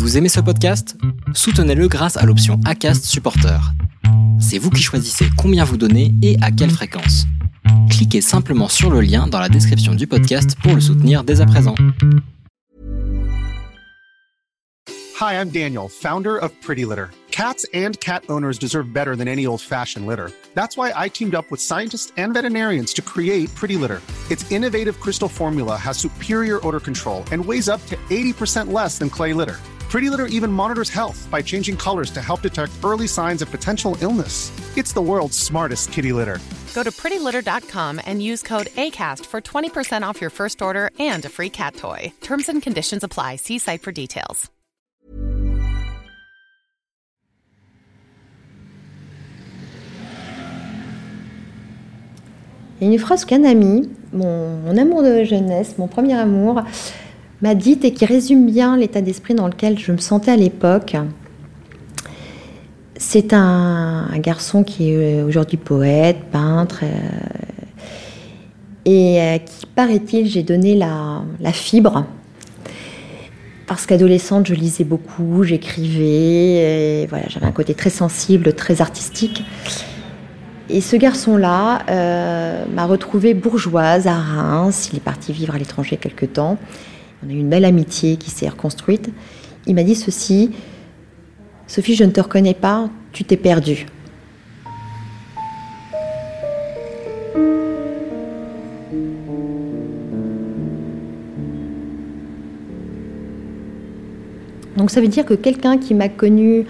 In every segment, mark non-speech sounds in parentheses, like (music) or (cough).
Vous aimez ce podcast? Soutenez-le grâce à l'option ACAST Supporter. C'est vous qui choisissez combien vous donnez et à quelle fréquence. Cliquez simplement sur le lien dans la description du podcast pour le soutenir dès à présent. Hi, I'm Daniel, founder of Pretty Litter. Cats and cat owners deserve better than any old-fashioned litter. That's why I teamed up with scientists and veterinarians to create Pretty Litter. Its innovative crystal formula has superior odor control and weighs up to 80% less than clay litter. Pretty Litter even monitors health by changing colors to help detect early signs of potential illness. It's the world's smartest kitty litter. Go to prettylitter.com and use code ACAST for 20% off your first order and a free cat toy. Terms and conditions apply. See site for details. Il y a une phrase qu'un ami, mon, mon amour de jeunesse, mon premier amour, m'a dite et qui résume bien l'état d'esprit dans lequel je me sentais à l'époque. C'est un, garçon qui est aujourd'hui poète, peintre, euh, et à qui, paraît-il, j'ai donné la, fibre. Parce qu'adolescente, je lisais beaucoup, j'écrivais, voilà, j'avais un côté très sensible, très artistique. Et ce garçon-là euh, m'a retrouvée bourgeoise à Reims. Il est parti vivre à l'étranger quelque temps. On a eu une belle amitié qui s'est reconstruite. Il m'a dit ceci Sophie, je ne te reconnais pas, tu t'es perdue. Donc ça veut dire que quelqu'un qui m'a connue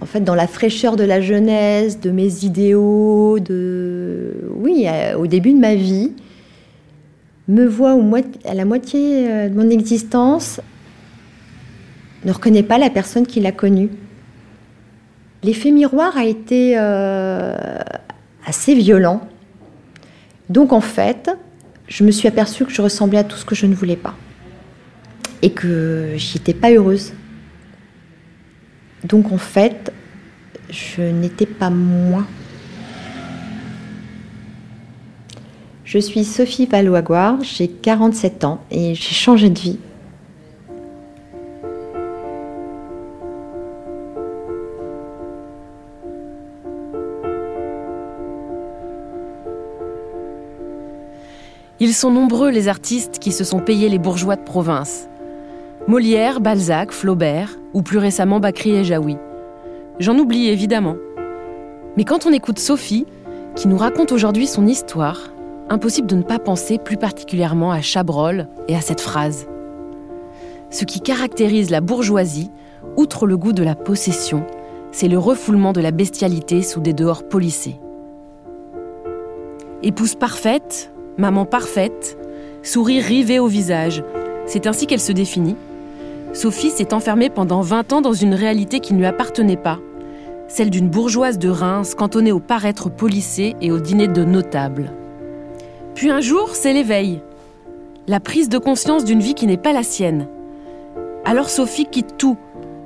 en fait dans la fraîcheur de la jeunesse, de mes idéaux, de oui, euh, au début de ma vie, me voit à la moitié euh, de mon existence, ne reconnaît pas la personne qui l'a connue. L'effet miroir a été euh, assez violent. Donc en fait, je me suis aperçue que je ressemblais à tout ce que je ne voulais pas. Et que j'y étais pas heureuse. Donc en fait, je n'étais pas moi. Je suis Sophie Valoagoire, j'ai 47 ans et j'ai changé de vie. Ils sont nombreux les artistes qui se sont payés les bourgeois de province. Molière, Balzac, Flaubert, ou plus récemment Bakri et Jaoui. J'en oublie évidemment. Mais quand on écoute Sophie, qui nous raconte aujourd'hui son histoire, impossible de ne pas penser plus particulièrement à Chabrol et à cette phrase. Ce qui caractérise la bourgeoisie, outre le goût de la possession, c'est le refoulement de la bestialité sous des dehors polissés. Épouse parfaite, maman parfaite, sourire rivé au visage, c'est ainsi qu'elle se définit. Sophie s'est enfermée pendant 20 ans dans une réalité qui ne lui appartenait pas, celle d'une bourgeoise de Reims cantonnée au paraître polissé et au dîner de notables. Puis un jour, c'est l'éveil, la prise de conscience d'une vie qui n'est pas la sienne. Alors Sophie quitte tout,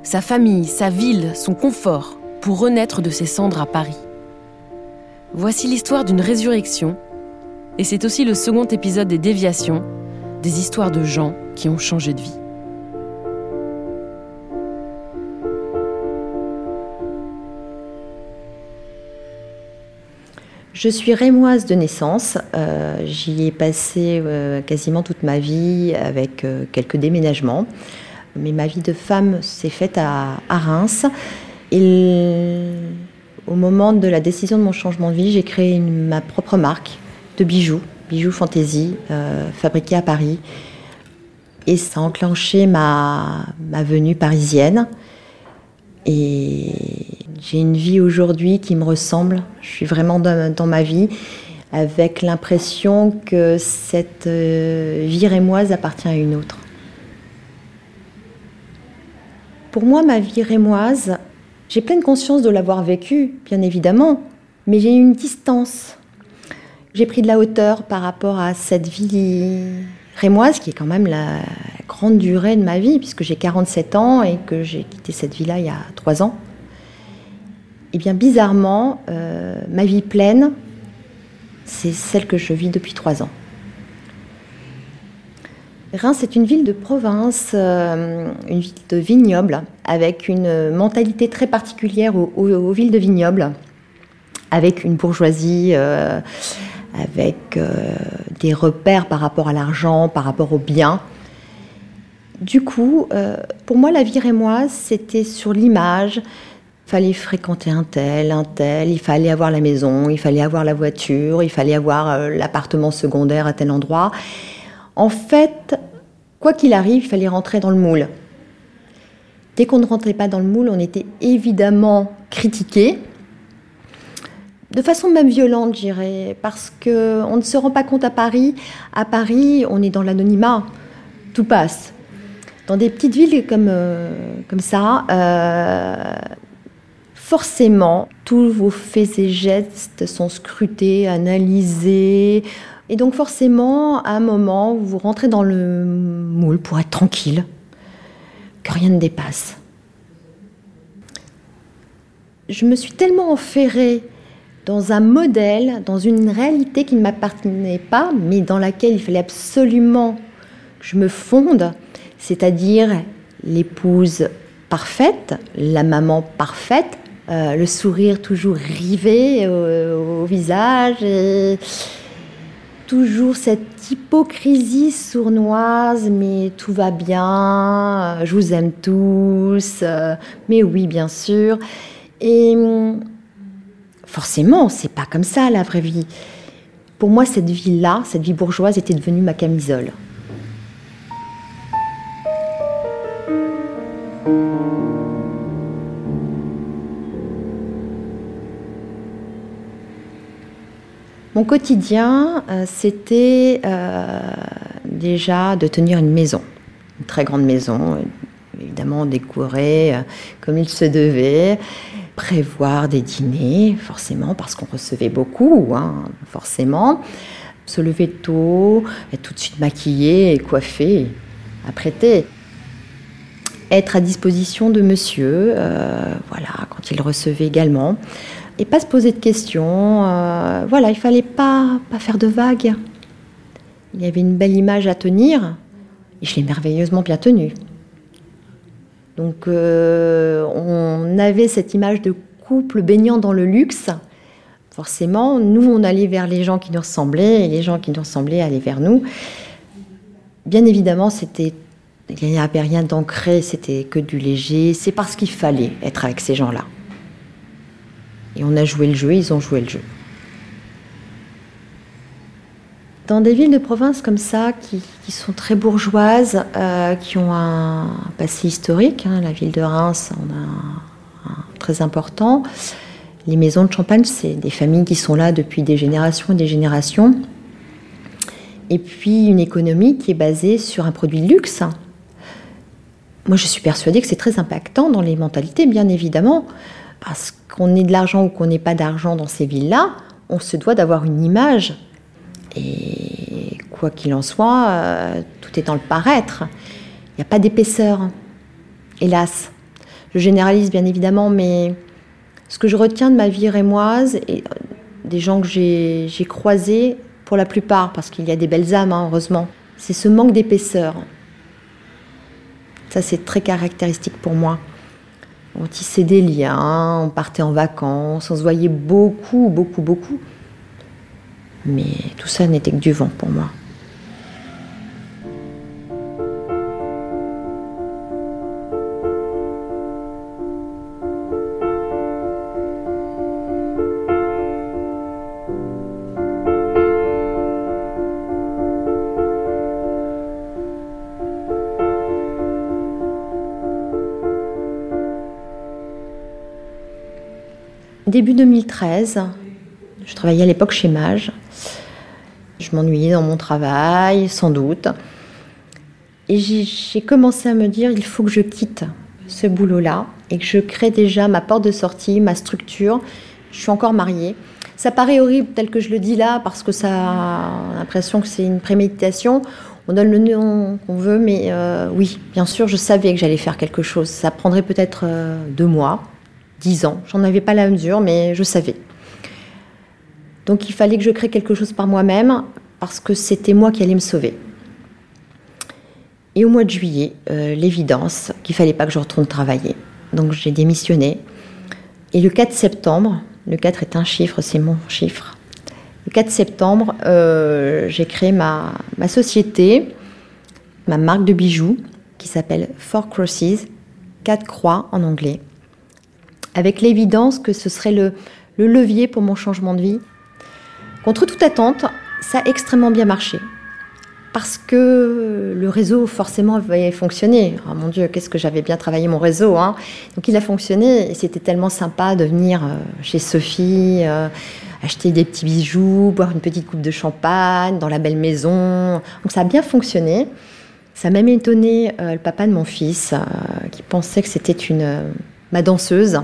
sa famille, sa ville, son confort, pour renaître de ses cendres à Paris. Voici l'histoire d'une résurrection, et c'est aussi le second épisode des Déviations, des histoires de gens qui ont changé de vie. Je suis rémoise de naissance. Euh, j'y ai passé euh, quasiment toute ma vie avec euh, quelques déménagements. Mais ma vie de femme s'est faite à, Reims. Et au moment de la décision de mon changement de vie, j'ai créé ma propre marque de bijoux, bijoux fantaisie, fabriqués à Paris. Et ça a enclenché ma, ma venue parisienne. Et j'ai une vie aujourd'hui qui me ressemble. Je suis vraiment dans, ma vie avec l'impression que cette euh, vie rémoise appartient à une autre. Pour moi, ma vie rémoise, j'ai pleine conscience de l'avoir vécue, bien évidemment, mais j'ai une distance. J'ai pris de la hauteur par rapport à cette vie rémoise, qui est quand même la grande durée de ma vie, puisque j'ai 47 ans et que j'ai quitté cette vie-là il y a 3 ans. Eh bien bizarrement, euh, ma vie pleine, c'est celle que je vis depuis trois ans. Reims est une ville de province, euh, une ville de vignoble, avec une mentalité très particulière aux, villes de vignoble, avec une bourgeoisie, euh, avec des repères par rapport à l'argent, par rapport aux biens. Du coup, pour moi, la vie rémoise, c'était sur l'image. Il fallait fréquenter un tel, un tel, il fallait avoir la maison, il fallait avoir la voiture, il fallait avoir l'appartement secondaire à tel endroit. En fait, quoi qu'il arrive, il fallait rentrer dans le moule. Dès qu'on ne rentrait pas dans le moule, on était évidemment critiqué, de façon même violente, j'irais, parce qu'on ne se rend pas compte à Paris. À Paris, on est dans l'anonymat, tout passe. Dans des petites villes comme, euh, comme ça, euh, forcément, tous vos faits et gestes sont scrutés, analysés, et donc forcément, à un moment, vous rentrez dans le moule pour être tranquille, que rien ne dépasse. Je me suis tellement enferrée dans un modèle, dans une réalité qui ne m'appartenait pas, mais dans laquelle il fallait absolument que je me fonde, c'est-à-dire l'épouse parfaite, la maman parfaite, euh, le sourire toujours rivé au, visage. Toujours cette hypocrisie sournoise, mais tout va bien, je vous aime tous, euh, mais oui, bien sûr. Et hum, forcément, c'est pas comme ça la vraie vie. Pour moi, cette vie-là, cette vie bourgeoise, était devenue ma camisole. Mon quotidien, euh, c'était euh, déjà de tenir une maison, une très grande maison, évidemment décorée euh, comme il se devait, prévoir des dîners, forcément, parce qu'on recevait beaucoup, hein, forcément, se lever tôt, être tout de suite maquillée coiffée, apprêtée être à disposition de monsieur, voilà, quand il recevait également et pas se poser de questions. Euh, voilà, il fallait pas, pas faire de vagues. Il y avait une belle image à tenir et je l'ai merveilleusement bien tenue. Donc euh, on avait cette image de couple baignant dans le luxe. Forcément, nous, on allait vers les gens qui nous ressemblaient et les gens qui nous ressemblaient allaient vers nous. Bien évidemment, c'était il n'y avait rien d'ancré, c'était que du léger. C'est parce qu'il fallait être avec ces gens-là. Et on a joué le jeu, ils ont joué le jeu. Dans des villes de province comme ça, qui, sont très bourgeoises, euh, qui ont un passé historique, hein, la ville de Reims en a un, très important. Les maisons de champagne, c'est des familles qui sont là depuis des générations et des générations. Et puis une économie qui est basée sur un produit de luxe. Moi, je suis persuadée que c'est très impactant dans les mentalités, bien évidemment parce qu'on ait de l'argent ou qu'on n'ait pas d'argent dans ces villes-là, on se doit d'avoir une image. Et quoi qu'il en soit, euh, tout est dans le paraître. Il n'y a pas d'épaisseur, hélas. Je généralise bien évidemment, mais ce que je retiens de ma vie rémoise et euh, des gens que j'ai croisés, pour la plupart, parce qu'il y a des belles âmes, hein, heureusement, c'est ce manque d'épaisseur. Ça, c'est très caractéristique pour moi. On tissait des liens, on partait en vacances, on se voyait beaucoup, beaucoup, beaucoup. Mais tout ça n'était que du vent pour moi. Début 2013, je travaillais à l'époque chez Mage. Je m'ennuyais dans mon travail, sans doute. Et j'ai commencé à me dire, il faut que je quitte ce boulot-là et que je crée déjà ma porte de sortie, ma structure. Je suis encore mariée. Ça paraît horrible tel que je le dis là parce que ça a l'impression que c'est une préméditation. On donne le nom qu'on veut, mais euh, oui, bien sûr, je savais que j'allais faire quelque chose. Ça prendrait peut-être euh, deux mois, 10 ans. J'en avais pas la mesure, mais je savais. Donc il fallait que je crée quelque chose par moi-même, parce que c'était moi qui allais me sauver. Et au mois de juillet, euh, l'évidence qu'il fallait pas que je retourne travailler. Donc j'ai démissionné. Et le 4 septembre, le 4 est un chiffre, c'est mon chiffre. Le 4 septembre, euh, j'ai créé ma, ma société, ma marque de bijoux, qui s'appelle Four Crosses, quatre croix en anglais, avec l'évidence que ce serait le, le levier pour mon changement de vie. Contre toute attente, ça a extrêmement bien marché parce que le réseau forcément avait fonctionné. Oh mon Dieu, qu'est-ce que j'avais bien travaillé mon réseau. Hein. Donc il a fonctionné et c'était tellement sympa de venir euh, chez Sophie, euh, acheter des petits bijoux, boire une petite coupe de champagne dans la belle maison. Donc ça a bien fonctionné. Ça a même étonné euh, le papa de mon fils qui pensait que c'était une ma danseuse.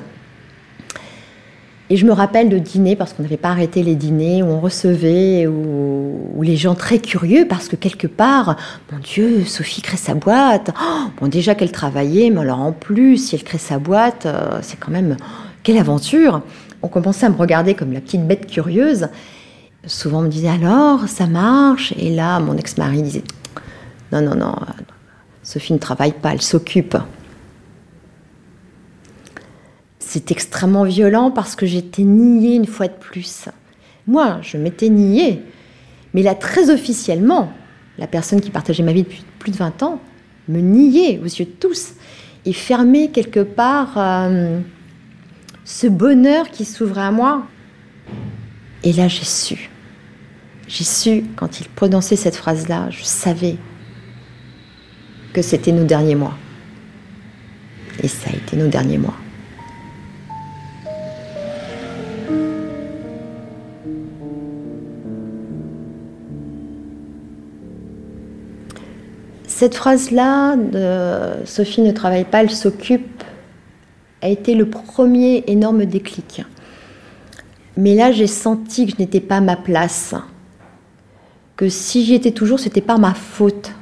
Et je me rappelle de dîner, parce qu'on n'avait pas arrêté les dîners, où on recevait, où, les gens très curieux, parce que quelque part, mon Dieu, Sophie crée sa boîte. Oh, bon, déjà qu'elle travaillait, mais alors en plus, si elle crée sa boîte, euh, c'est quand même, quelle aventure On commençait à me regarder comme la petite bête curieuse. Souvent, on me disait, alors, ça marche? Et là, mon ex-mari disait, non, non, non, Sophie ne travaille pas, elle s'occupe c'est extrêmement violent parce que j'étais niée une fois de plus. Moi, je m'étais niée. Mais là, très officiellement, la personne qui partageait ma vie depuis plus de 20 ans me niait aux yeux de tous et fermait quelque part euh, ce bonheur qui s'ouvrait à moi. Et là, j'ai su. J'ai su, quand il prononçait cette phrase-là, je savais que c'était nos derniers mois. Et ça a été nos derniers mois. Cette phrase-là, Sophie ne travaille pas, elle s'occupe, a été le premier énorme déclic. Mais là, j'ai senti que je n'étais pas à ma place, que si j'y étais toujours, c'était pas ma faute,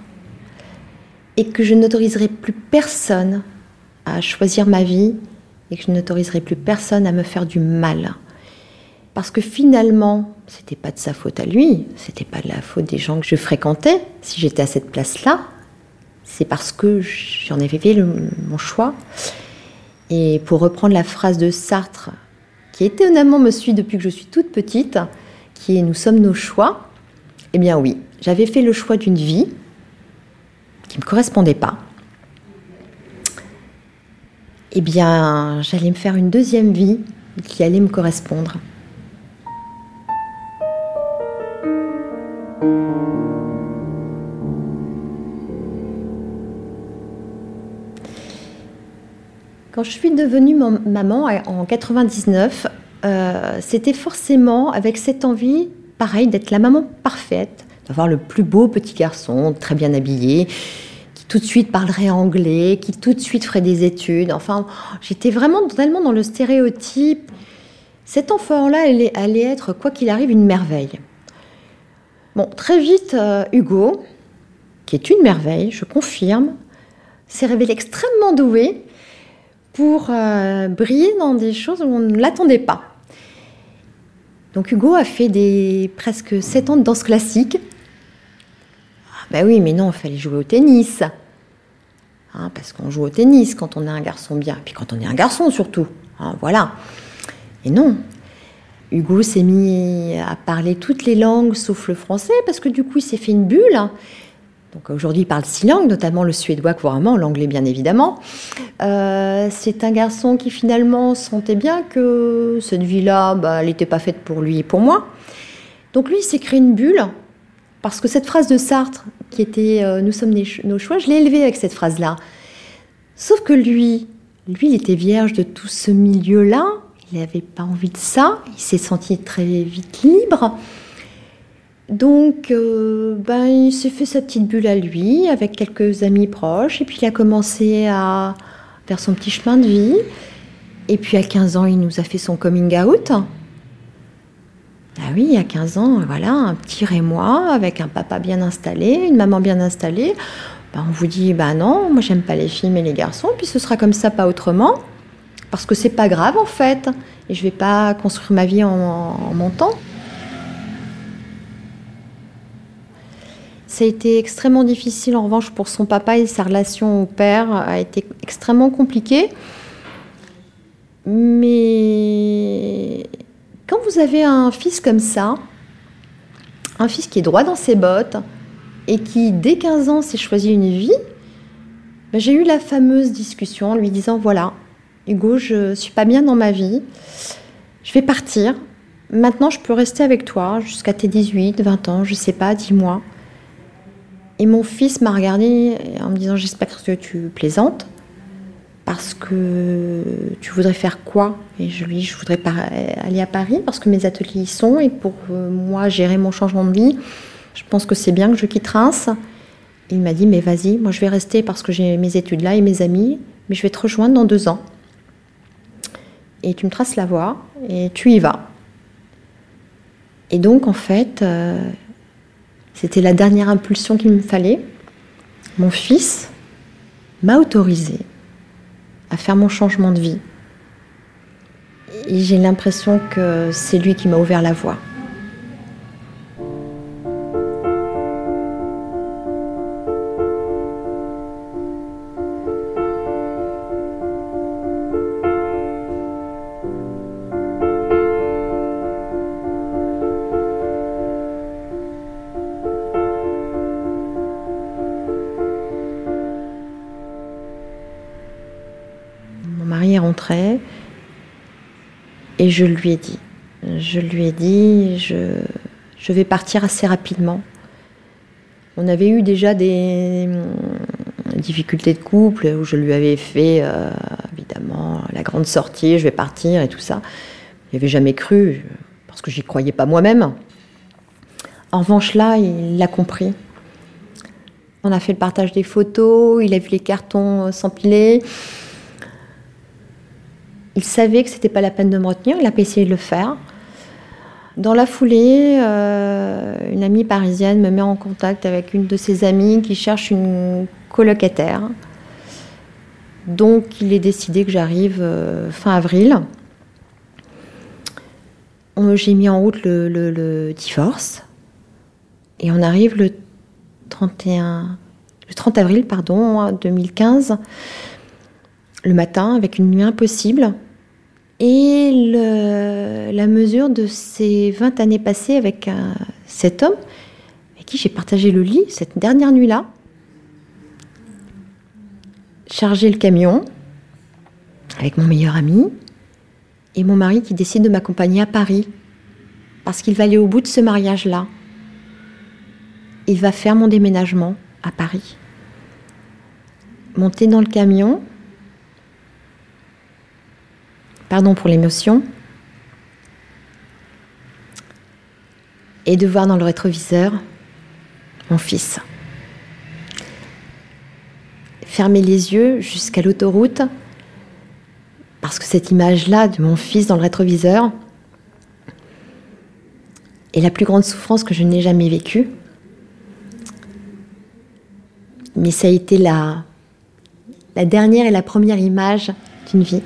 et que je n'autoriserais plus personne à choisir ma vie, et que je n'autoriserais plus personne à me faire du mal. Parce que finalement, c'était pas de sa faute à lui, c'était pas de la faute des gens que je fréquentais, si j'étais à cette place-là c'est parce que j'en avais fait mon choix. Et pour reprendre la phrase de Sartre, qui étonnamment me suit depuis que je suis toute petite, qui est Nous sommes nos choix, eh bien oui, j'avais fait le choix d'une vie qui ne me correspondait pas. Eh bien, j'allais me faire une deuxième vie qui allait me correspondre. Quand je suis devenue maman en 99, euh, c'était forcément avec cette envie, pareil, d'être la maman parfaite, d'avoir le plus beau petit garçon, très bien habillé, qui tout de suite parlerait anglais, qui tout de suite ferait des études. Enfin, j'étais vraiment totalement dans le stéréotype. Cet enfant-là allait, être, quoi qu'il arrive, une merveille. Bon, très vite, euh, Hugo, qui est une merveille, je confirme, s'est révélé extrêmement doué pour euh, briller dans des choses où on ne l'attendait pas. Donc Hugo a fait des presque 7 ans de danse classique. Ah ben oui, mais non, il fallait jouer au tennis. Hein, parce qu'on joue au tennis quand on est un garçon bien, puis quand on est un garçon surtout. Hein, voilà. Et non. Hugo s'est mis à parler toutes les langues sauf le français parce que du coup il s'est fait une bulle. Donc aujourd'hui, il parle six langues, notamment le suédois couramment, l'anglais bien évidemment. Euh, c'est un garçon qui finalement sentait bien que cette vie-là, bah, elle n'était pas faite pour lui et pour moi. Donc lui, il s'est créé une bulle, parce que cette phrase de Sartre, qui était euh, Nous sommes nos choix, je l'ai élevée avec cette phrase-là. Sauf que lui, lui, il était vierge de tout ce milieu-là, il n'avait pas envie de ça, il s'est senti très vite libre. Donc, euh, ben, il s'est fait sa petite bulle à lui, avec quelques amis proches, et puis il a commencé à faire son petit chemin de vie. Et puis à 15 ans, il nous a fait son coming out. Ah oui, à 15 ans, voilà, un petit Rémois avec un papa bien installé, une maman bien installée. Ben, on vous dit, bah non, moi j'aime pas les filles mais les garçons, puis ce sera comme ça, pas autrement. Parce que c'est pas grave en fait, et je vais pas construire ma vie en montant. Ça a été extrêmement difficile en revanche pour son papa et sa relation au père a été extrêmement compliquée. Mais quand vous avez un fils comme ça, un fils qui est droit dans ses bottes et qui, dès 15 ans, s'est choisi une vie, ben, j'ai eu la fameuse discussion en lui disant voilà, Hugo, je suis pas bien dans ma vie, je vais partir. Maintenant, je peux rester avec toi jusqu'à tes 18, 20 ans, je sais pas, dis-moi. Et mon fils m'a regardé en me disant J'espère que tu plaisantes parce que tu voudrais faire quoi? Et je lui dis, je voudrais aller à Paris parce que mes ateliers y sont et pour euh, moi gérer mon changement de vie, je pense que c'est bien que je quitte Reims. Il m'a dit, mais vas-y, moi je vais rester parce que j'ai mes études là et mes amis, mais je vais te rejoindre dans deux ans. Et tu me traces la voie et tu y vas. Et donc en fait, euh, c'était la dernière impulsion qu'il me fallait. Mon fils m'a autorisé à faire mon changement de vie. Et j'ai l'impression que c'est lui qui m'a ouvert la voie. Je lui ai dit, je lui ai dit, je, je vais partir assez rapidement. On avait eu déjà des difficultés de couple où je lui avais fait euh, évidemment la grande sortie, je vais partir et tout ça. Il avait jamais cru parce que j'y croyais pas moi-même. En revanche là, il l'a compris. On a fait le partage des photos, il a vu les cartons s'empiler. Il savait que c'était pas la peine de me retenir, il a pas essayé de le faire. Dans la foulée, euh, une amie parisienne me met en contact avec une de ses amies qui cherche une colocataire. Donc il est décidé que j'arrive euh, fin avril. J'ai mis en route le, divorce et on arrive le 31, le 30 avril pardon, 2015, le matin avec une nuit impossible. Et la mesure de ces 20 années passées avec euh, cet homme avec qui j'ai partagé le lit cette dernière nuit-là, chargé le camion avec mon meilleur ami et mon mari qui décide de m'accompagner à Paris parce qu'il va aller au bout de ce mariage-là. Il va faire mon déménagement à Paris. Monter dans le camion, pardon pour l'émotion, et de voir dans le rétroviseur mon fils. Fermer les yeux jusqu'à l'autoroute, parce que cette image-là de mon fils dans le rétroviseur est la plus grande souffrance que je n'ai jamais vécue. Mais ça a été la, dernière et la première image d'une vie.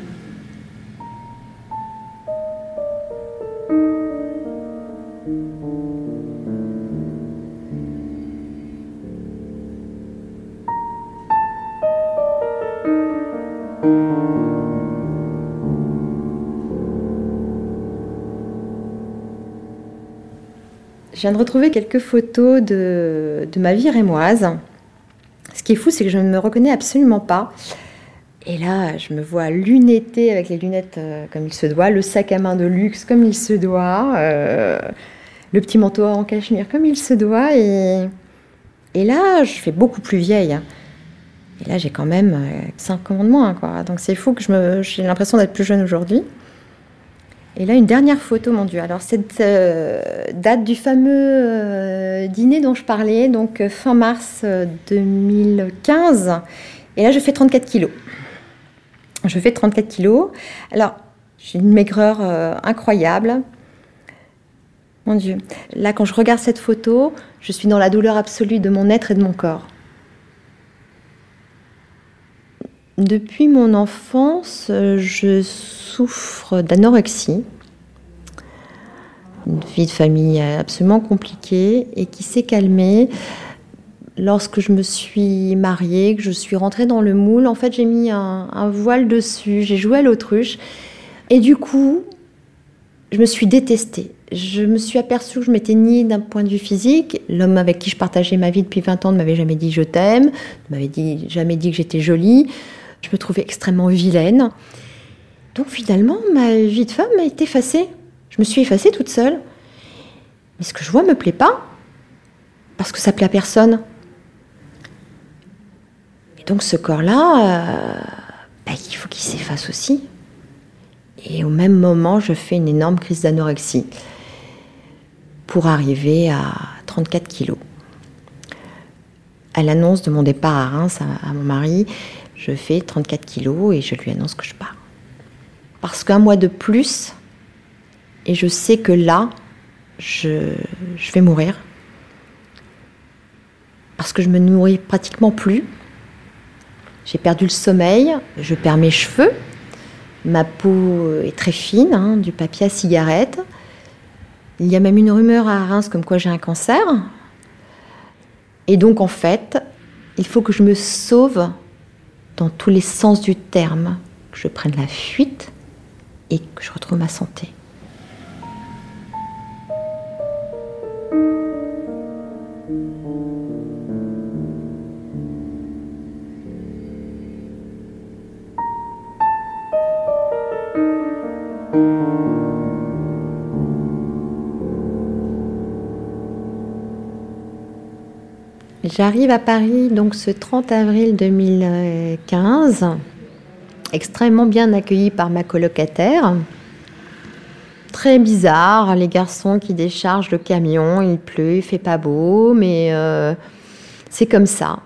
Je viens de retrouver quelques photos de, ma vie rémoise. Ce qui est fou, c'est que je ne me reconnais absolument pas. Et là, je me vois lunettée avec les lunettes euh, comme il se doit, le sac à main de luxe comme il se doit, euh, le petit manteau en cachemire comme il se doit. Et, là, je fais beaucoup plus vieille. Et là, j'ai quand même 5 euh, ans de. Donc c'est fou que j'ai l'impression d'être plus jeune aujourd'hui. Et là, une dernière photo, mon Dieu. Alors, cette euh, date du fameux euh, dîner dont je parlais, donc euh, fin mars 2015. Et là, je fais 34 kilos. Je fais 34 kilos. Alors, j'ai une maigreur incroyable. Mon Dieu. Là, quand je regarde cette photo, je suis dans la douleur absolue de mon être et de mon corps. Depuis mon enfance, je souffre d'anorexie, une vie de famille absolument compliquée et qui s'est calmée lorsque je me suis mariée, que je suis rentrée dans le moule, en fait, j'ai mis un, voile dessus, j'ai joué à l'autruche. Et du coup, je me suis détestée. Je me suis aperçue que je m'étais niée d'un point de vue physique. L'homme avec qui je partageais ma vie depuis 20 ans ne m'avait jamais dit je t'aime, ne m'avait jamais dit que j'étais jolie. Je me trouvais extrêmement vilaine. Donc finalement, ma vie de femme a été effacée. Je me suis effacée toute seule. Mais ce que je vois me plaît pas, parce que ça plaît à personne. Et donc ce corps-là, euh, bah, il faut qu'il s'efface aussi. Et au même moment, je fais une énorme crise d'anorexie pour arriver à 34 kilos. À l'annonce de mon départ à Reims à, mon mari, je fais 34 kilos et je lui annonce que je pars. Parce qu'un mois de plus, et je sais que là, je, je vais mourir. Parce que je me nourris pratiquement plus. J'ai perdu le sommeil, je perds mes cheveux, Ma peau est très fine, hein, du papier à cigarette. Il y a même une rumeur à Reims comme quoi j'ai un cancer. Et donc en fait, il faut que je me sauve dans tous les sens du terme, que je prenne la fuite et que je retrouve ma santé. J'arrive à Paris donc ce 30 avril 2015, extrêmement bien accueillie par ma colocataire. Très bizarre, les garçons qui déchargent le camion, il pleut, il fait pas beau, mais euh, c'est comme ça.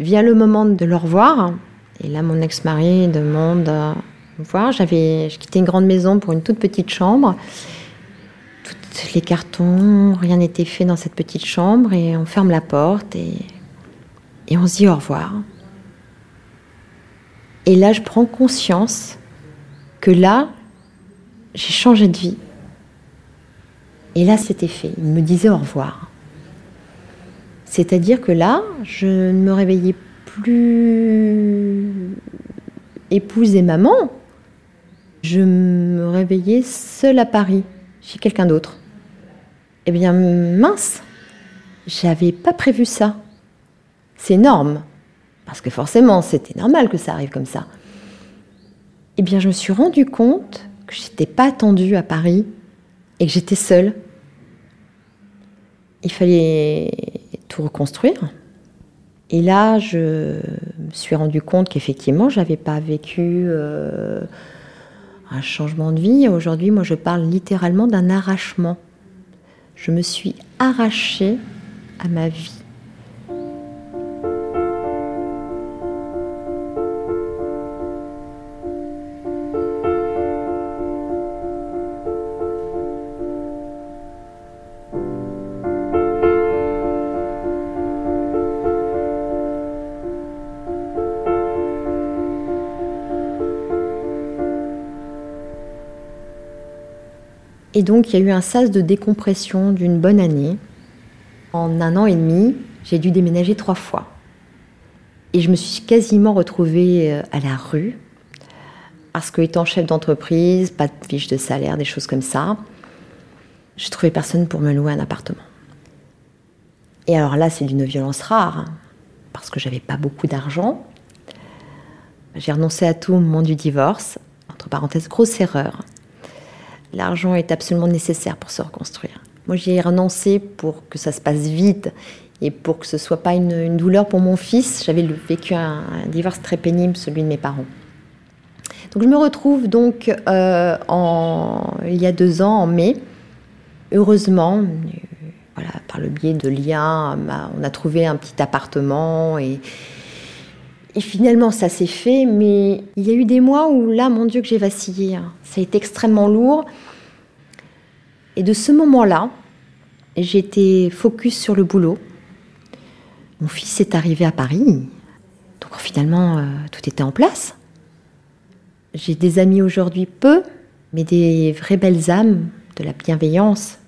Vient le moment de le revoir, et là mon ex-mari demande à voir. J'avais, je quittais une grande maison pour une toute petite chambre les cartons, rien n'était fait dans cette petite chambre et on ferme la porte et, et on se dit au revoir. Et là, je prends conscience que là, j'ai changé de vie. Et là, c'était fait. Il me disait au revoir. C'est-à-dire que là, je ne me réveillais plus épouse et maman. Je me réveillais seule à Paris, chez quelqu'un d'autre. Eh bien, mince, j'avais pas prévu ça. C'est énorme, parce que forcément, c'était normal que ça arrive comme ça. Eh bien, je me suis rendu compte que je n'étais pas attendue à Paris et que j'étais seule. Il fallait tout reconstruire. Et là, je me suis rendu compte qu'effectivement, je n'avais pas vécu euh, un changement de vie. Aujourd'hui, moi, je parle littéralement d'un arrachement je me suis arrachée à ma vie. Et donc, il y a eu un sas de décompression d'une bonne année. En un an et demi, j'ai dû déménager trois fois. Et je me suis quasiment retrouvée euh, à la rue. Parce que, étant chef d'entreprise, pas de fiche de salaire, des choses comme ça, je trouvais personne pour me louer un appartement. Et alors là, c'est d'une violence rare, hein, parce que j'avais pas beaucoup d'argent. J'ai renoncé à tout au moment du divorce. Entre parenthèses, grosse erreur. L'argent est absolument nécessaire pour se reconstruire. Moi, j'y ai renoncé pour que ça se passe vite et pour que ce soit pas une, douleur pour mon fils. J'avais vécu un, divorce très pénible, celui de mes parents. Donc, je me retrouve donc euh, il y a deux ans, en mai. Heureusement, voilà, par le biais de liens, on a trouvé un petit appartement et, et finalement, ça s'est fait, mais il y a eu des mois où là, mon Dieu, que j'ai vacillé. Hein. Ça a été extrêmement lourd. Et de ce moment-là, j'étais focus sur le boulot. Mon fils est arrivé à Paris, donc finalement, euh, tout était en place. J'ai des amis aujourd'hui, peu, mais des vraies belles âmes, de la bienveillance.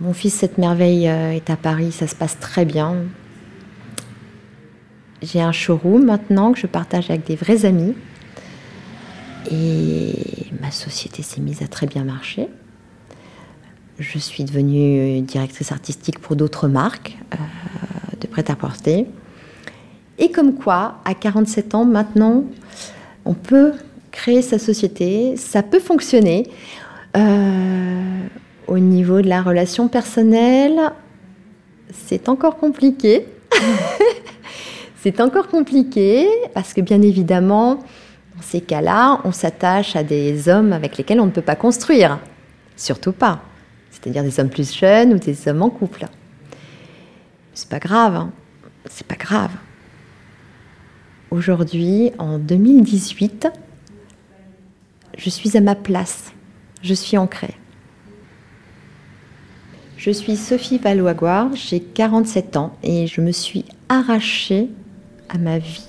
Mon fils, cette merveille, euh, est à Paris, ça se passe très bien. J'ai un showroom maintenant que je partage avec des vrais amis. Et ma société s'est mise à très bien marcher. Je suis devenue directrice artistique pour d'autres marques euh, de prêt-à-porter. Et comme quoi, à 47 ans maintenant, on peut créer sa société, ça peut fonctionner. Euh, au niveau de la relation personnelle, c'est encore compliqué. (laughs) c'est encore compliqué parce que bien évidemment, dans ces cas-là, on s'attache à des hommes avec lesquels on ne peut pas construire. Surtout pas. C'est-à-dire des hommes plus jeunes ou des hommes en couple. C'est pas grave. Hein. C'est pas grave. Aujourd'hui, en 2018, je suis à ma place. Je suis ancrée. Je suis Sophie Valois-Gouard, j'ai 47 ans et je me suis arrachée à ma vie.